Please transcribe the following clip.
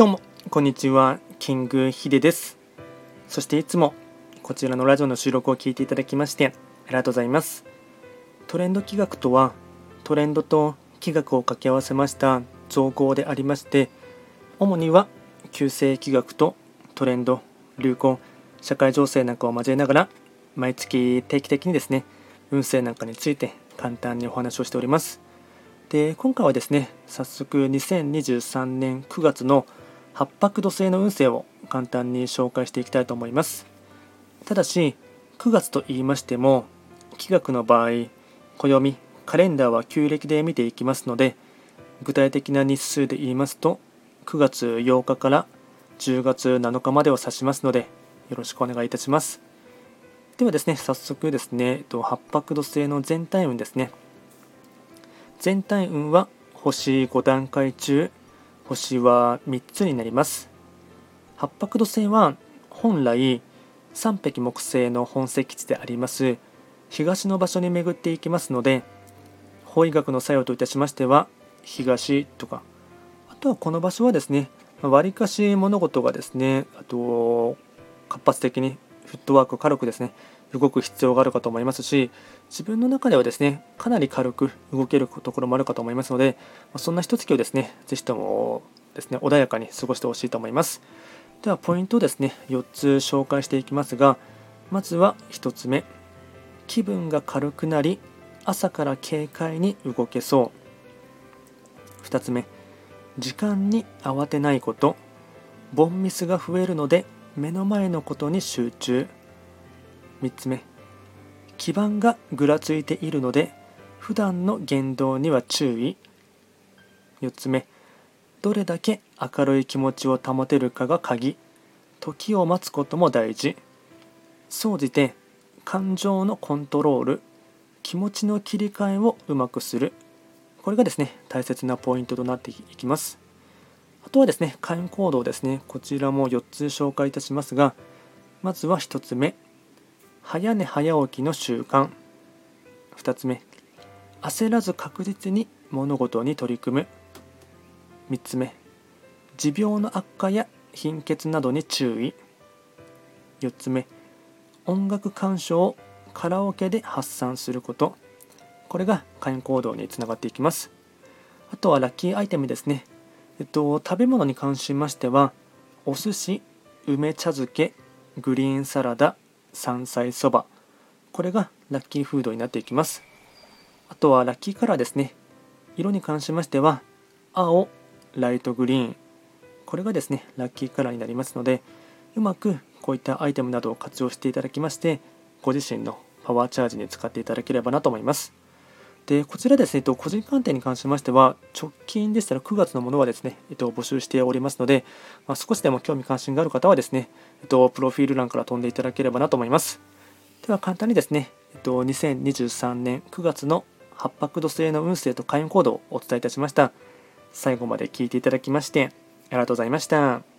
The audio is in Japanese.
どうも、こんにちは。キングヒデです。そしていつもこちらのラジオの収録を聞いていただきましてありがとうございます。トレンド企画とは、トレンドと企画を掛け合わせました造語でありまして、主には旧世企画とトレンド、流行、社会情勢なんかを交えながら、毎月定期的にですね、運勢なんかについて簡単にお話をしております。で今回はですね早速2023年9月の八白土星の運勢を簡単に紹介していきたいと思います。ただし9月と言いましても気学の場合暦カレンダーは旧暦で見ていきますので具体的な日数で言いますと9月8日から10月7日までを指しますのでよろしくお願いいたします。ではですね早速ですね八白土星の全体運ですね。全体運は星5段階中星は3つになります。八白土星は本来三匹木星の本石地であります。東の場所に巡っていきますので法医学の作用といたしましては東とか。あとはこの場所はですねわりかし物事がですねあと活発的にフットワーク軽くですね動く必要があるかと思いますし自分の中ではですねかなり軽く動けるところもあるかと思いますのでそんな一月をですねぜひともですね穏やかに過ごしてほしいと思います。ではポイントをですね4つ紹介していきますがまずは1つ目。気分が軽くなり朝から軽快に動けそう。2つ目。時間に慌てないこと。ボンミスが増えるので目の前のことに集中。3つ目。基盤がぐらついているので普段の言動には注意。4つ目。どれだけ明るい気持ちを保てるかが鍵。時を待つことも大事。総じて感情のコントロール。気持ちの切り替えをうまくする。これがですね大切なポイントとなっていきます。あとはですね開運行動ですね。こちらも4つ紹介いたしますがまずは1つ目。早寝早起きの習慣。2つ目。焦らず確実に物事に取り組む。3つ目。持病の悪化や貧血などに注意。4つ目。音楽鑑賞をカラオケで発散すること。これが会員行動につながっていきます。あとはラッキーアイテムですね。えっと食べ物に関しましてはお寿司梅茶漬けグリーンサラダ山菜そば。これがラッキーフードになっていきます。あとはラッキーカラーですね。色に関しましては青ライトグリーン。これがですねラッキーカラーになりますのでうまくこういったアイテムなどを活用していただきましてご自身のパワーチャージに使っていただければなと思います。でこちらですね、えっと個人鑑定に関しましては、直近でしたら9月のものはですね、えっと、募集しておりますので、まあ、少しでも興味関心がある方はですね、えっと、プロフィール欄から飛んでいただければなと思います。では簡単にですね、えっと、2023年9月の八白土星の運勢と開運行動をお伝えいたしました。最後まで聞いていただきまして、ありがとうございました。